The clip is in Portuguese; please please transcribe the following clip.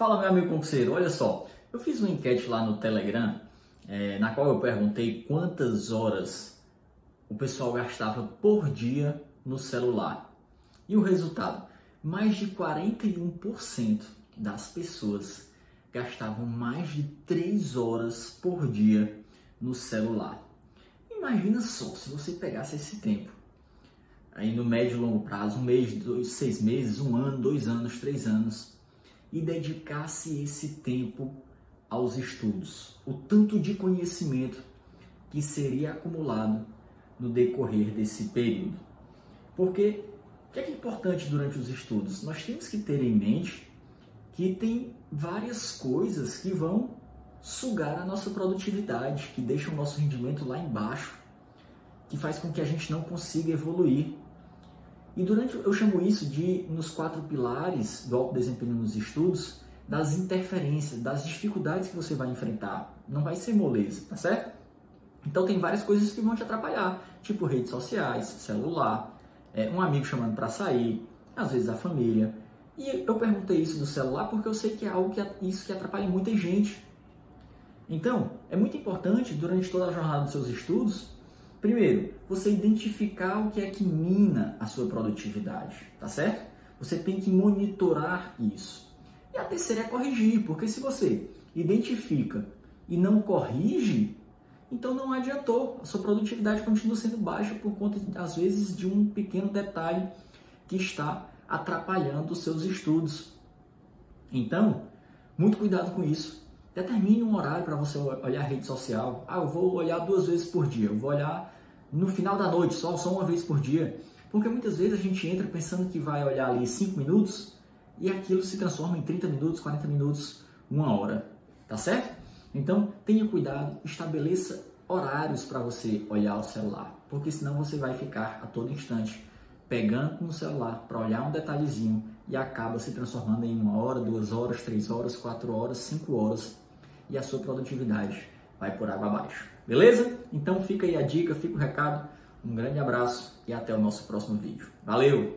Fala, meu amigo concurseiro, olha só, eu fiz uma enquete lá no Telegram, é, na qual eu perguntei quantas horas o pessoal gastava por dia no celular. E o resultado? Mais de 41% das pessoas gastavam mais de 3 horas por dia no celular. Imagina só se você pegasse esse tempo, aí no médio e longo prazo, um mês, dois, seis meses, um ano, dois anos, três anos, e dedicasse esse tempo aos estudos. O tanto de conhecimento que seria acumulado no decorrer desse período. Porque o que é, importante durante os estudos? Nós temos que ter em mente que tem várias coisas que vão sugar a nossa produtividade, que deixam o nosso rendimento lá embaixo, que faz com que a gente não consiga evoluir e durante, eu chamo isso de, nos quatro pilares do alto desempenho nos estudos, das interferências, das dificuldades que você vai enfrentar. Não vai ser moleza, tá certo? Então tem várias coisas que vão te atrapalhar, tipo redes sociais, celular, é, um amigo chamando para sair, às vezes a família. E eu perguntei isso do celular porque eu sei que é algo que isso que atrapalha muita gente. Então, é muito importante durante toda a jornada dos seus estudos Primeiro, você identificar o que é que mina a sua produtividade, tá certo? Você tem que monitorar isso. E a terceira é corrigir, porque se você identifica e não corrige, então não adiantou. A sua produtividade continua sendo baixa por conta, às vezes, de um pequeno detalhe que está atrapalhando os seus estudos. Então, muito cuidado com isso. Determine um horário para você olhar a rede social. Ah, eu vou olhar duas vezes por dia. Eu vou olhar no final da noite, só, só uma vez por dia. Porque muitas vezes a gente entra pensando que vai olhar ali 5 minutos e aquilo se transforma em 30 minutos, 40 minutos, uma hora. Tá certo? Então, tenha cuidado, estabeleça horários para você olhar o celular, porque senão você vai ficar a todo instante pegando no celular para olhar um detalhezinho e acaba se transformando em uma hora, duas horas, três horas, quatro horas, cinco horas e a sua produtividade vai por água abaixo. Beleza? Então fica aí a dica, fica o recado. Um grande abraço e até o nosso próximo vídeo. Valeu!